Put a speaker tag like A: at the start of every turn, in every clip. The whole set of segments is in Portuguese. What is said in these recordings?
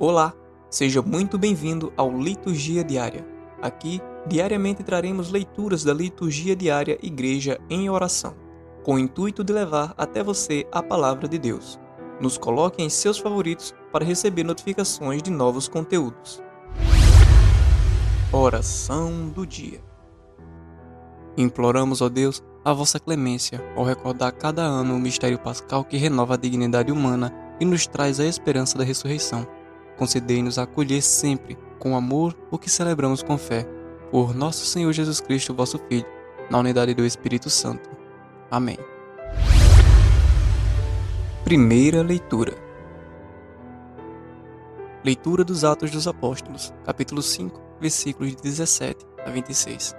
A: Olá, seja muito bem-vindo ao Liturgia Diária. Aqui, diariamente traremos leituras da Liturgia Diária Igreja em Oração, com o intuito de levar até você a palavra de Deus. Nos coloque em seus favoritos para receber notificações de novos conteúdos. Oração do Dia Imploramos, ó Deus, a vossa clemência ao recordar cada ano o mistério pascal que renova a dignidade humana e nos traz a esperança da ressurreição concedei-nos acolher sempre, com amor, o que celebramos com fé. Por nosso Senhor Jesus Cristo, vosso Filho, na unidade do Espírito Santo. Amém. Primeira leitura. Leitura dos Atos dos Apóstolos, capítulo 5, versículos de 17 a 26.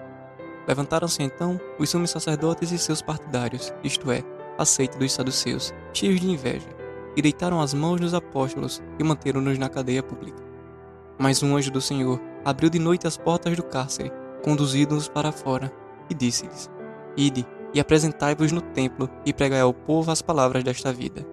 A: Levantaram-se então os sumos sacerdotes e seus partidários, isto é, a seita dos saduceus, cheios de inveja e deitaram as mãos nos apóstolos e manteram-nos na cadeia pública. Mas um anjo do Senhor abriu de noite as portas do cárcere, conduzindo-os para fora, e disse-lhes: Ide e apresentai-vos no templo e pregai ao povo as palavras desta vida.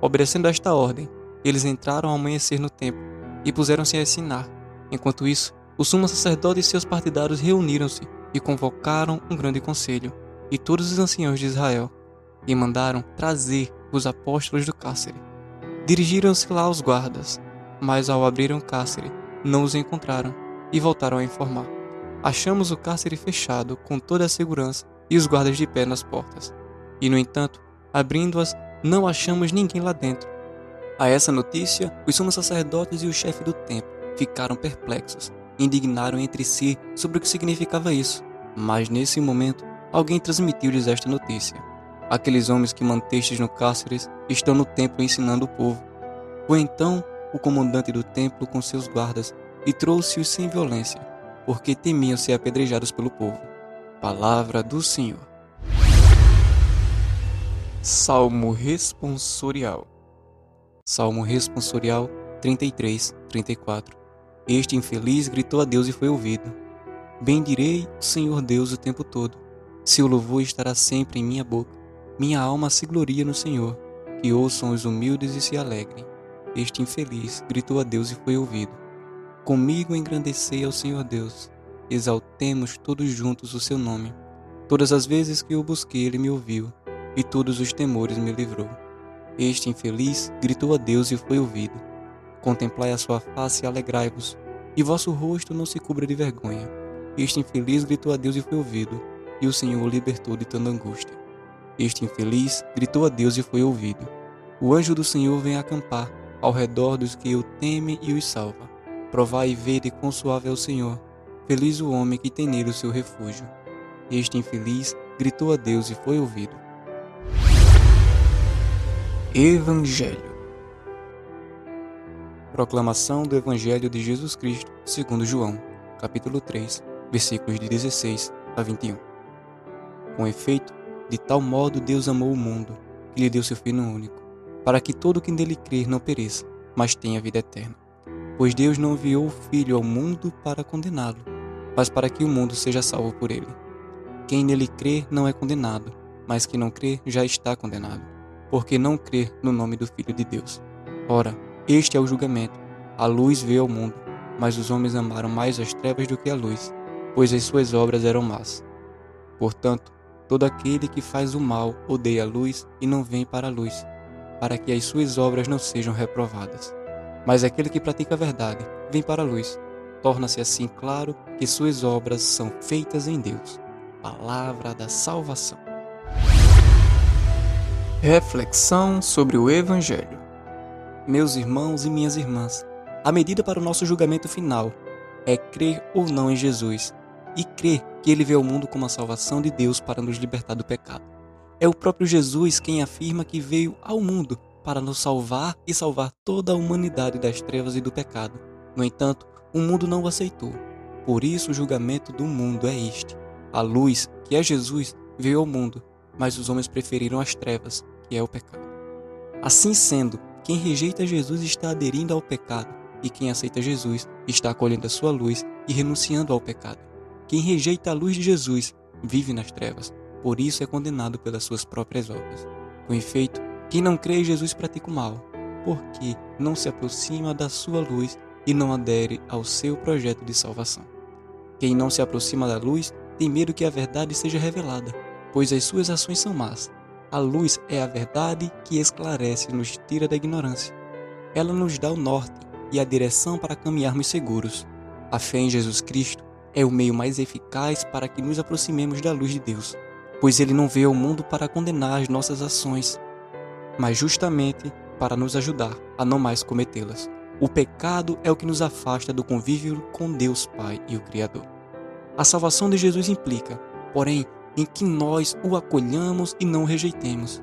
A: Obedecendo esta ordem, eles entraram ao amanhecer no templo e puseram-se a ensinar. Enquanto isso, o sumo sacerdote e seus partidários reuniram-se e convocaram um grande conselho, e todos os anciãos de Israel, e mandaram trazer os apóstolos do cárcere. Dirigiram-se lá aos guardas, mas ao abrirem o cárcere, não os encontraram e voltaram a informar. Achamos o cárcere fechado com toda a segurança e os guardas de pé nas portas. E, no entanto, abrindo-as, não achamos ninguém lá dentro. A essa notícia, os sumos sacerdotes e o chefe do templo ficaram perplexos, indignaram entre si sobre o que significava isso. Mas nesse momento, alguém transmitiu-lhes esta notícia. Aqueles homens que mantestes no cárcere estão no templo ensinando o povo. Foi então o comandante do templo com seus guardas e trouxe-os sem violência, porque temiam ser apedrejados pelo povo. Palavra do Senhor. Salmo responsorial. Salmo responsorial 33, 34. Este infeliz gritou a Deus e foi ouvido. Bendirei o Senhor Deus o tempo todo. Seu louvor estará sempre em minha boca. Minha alma se gloria no Senhor, que ouçam os humildes e se alegrem. Este infeliz gritou a Deus e foi ouvido. Comigo engrandecei ao Senhor Deus, exaltemos todos juntos o seu nome. Todas as vezes que o busquei, ele me ouviu, e todos os temores me livrou. Este infeliz gritou a Deus e foi ouvido. Contemplai a sua face e alegrai-vos, e vosso rosto não se cubra de vergonha. Este infeliz gritou a Deus e foi ouvido, e o Senhor o libertou de tanta angústia. Este infeliz gritou a Deus e foi ouvido. O anjo do Senhor vem acampar ao redor dos que o temem e os salva. Provai e vede quão suave é o Senhor. Feliz o homem que tem nele o seu refúgio. Este infeliz gritou a Deus e foi ouvido. Evangelho Proclamação do Evangelho de Jesus Cristo, segundo João, capítulo 3, versículos de 16 a 21. Com efeito, de tal modo Deus amou o mundo, que lhe deu seu Filho único, para que todo quem nele crer não pereça, mas tenha vida eterna. Pois Deus não enviou o Filho ao mundo para condená-lo, mas para que o mundo seja salvo por ele. Quem nele crer não é condenado, mas quem não crê já está condenado, porque não crê no nome do Filho de Deus. Ora, este é o julgamento. A luz veio ao mundo, mas os homens amaram mais as trevas do que a luz, pois as suas obras eram más. Portanto, Todo aquele que faz o mal odeia a luz e não vem para a luz, para que as suas obras não sejam reprovadas. Mas aquele que pratica a verdade vem para a luz, torna-se assim claro que suas obras são feitas em Deus. Palavra da salvação. Reflexão sobre o Evangelho. Meus irmãos e minhas irmãs, a medida para o nosso julgamento final é crer ou não em Jesus e crer que ele vê o mundo como a salvação de Deus para nos libertar do pecado. É o próprio Jesus quem afirma que veio ao mundo para nos salvar e salvar toda a humanidade das trevas e do pecado. No entanto, o mundo não o aceitou. Por isso o julgamento do mundo é este. A luz, que é Jesus, veio ao mundo, mas os homens preferiram as trevas, que é o pecado. Assim sendo, quem rejeita Jesus está aderindo ao pecado, e quem aceita Jesus está acolhendo a sua luz e renunciando ao pecado. Quem rejeita a luz de Jesus vive nas trevas, por isso é condenado pelas suas próprias obras. Com efeito, quem não crê em Jesus pratica o mal. porque não se aproxima da sua luz e não adere ao seu projeto de salvação. Quem não se aproxima da luz tem medo que a verdade seja revelada, pois as suas ações são más. A luz é a verdade que esclarece e nos tira da ignorância. Ela nos dá o norte e a direção para caminharmos seguros. A fé em Jesus Cristo é o meio mais eficaz para que nos aproximemos da luz de Deus, pois ele não veio ao mundo para condenar as nossas ações, mas justamente para nos ajudar a não mais cometê-las. O pecado é o que nos afasta do convívio com Deus Pai e o Criador. A salvação de Jesus implica, porém, em que nós o acolhamos e não o rejeitemos.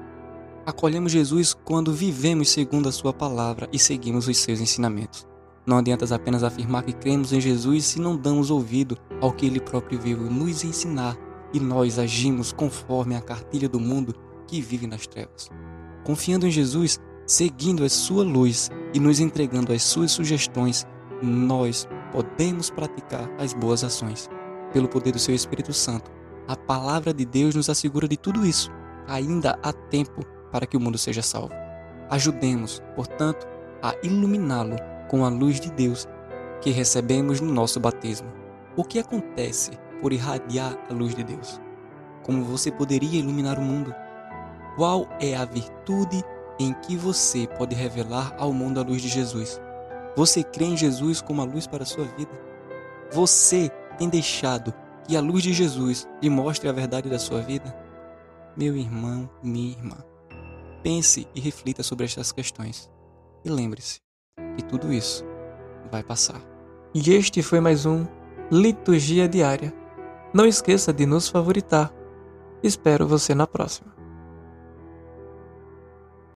A: Acolhemos Jesus quando vivemos segundo a Sua palavra e seguimos os seus ensinamentos. Não adianta apenas afirmar que cremos em Jesus se não damos ouvido ao que Ele próprio veio nos ensinar e nós agimos conforme a cartilha do mundo que vive nas trevas. Confiando em Jesus, seguindo a Sua luz e nos entregando as Suas sugestões, nós podemos praticar as boas ações. Pelo poder do Seu Espírito Santo, a palavra de Deus nos assegura de tudo isso. Ainda há tempo para que o mundo seja salvo. Ajudemos, portanto, a iluminá-lo com a luz de Deus que recebemos no nosso batismo. O que acontece por irradiar a luz de Deus? Como você poderia iluminar o mundo? Qual é a virtude em que você pode revelar ao mundo a luz de Jesus? Você crê em Jesus como a luz para a sua vida? Você tem deixado que a luz de Jesus lhe mostre a verdade da sua vida? Meu irmão, minha irmã, pense e reflita sobre estas questões. E lembre-se que tudo isso vai passar.
B: E este foi mais um Liturgia Diária. Não esqueça de nos favoritar. Espero você na próxima.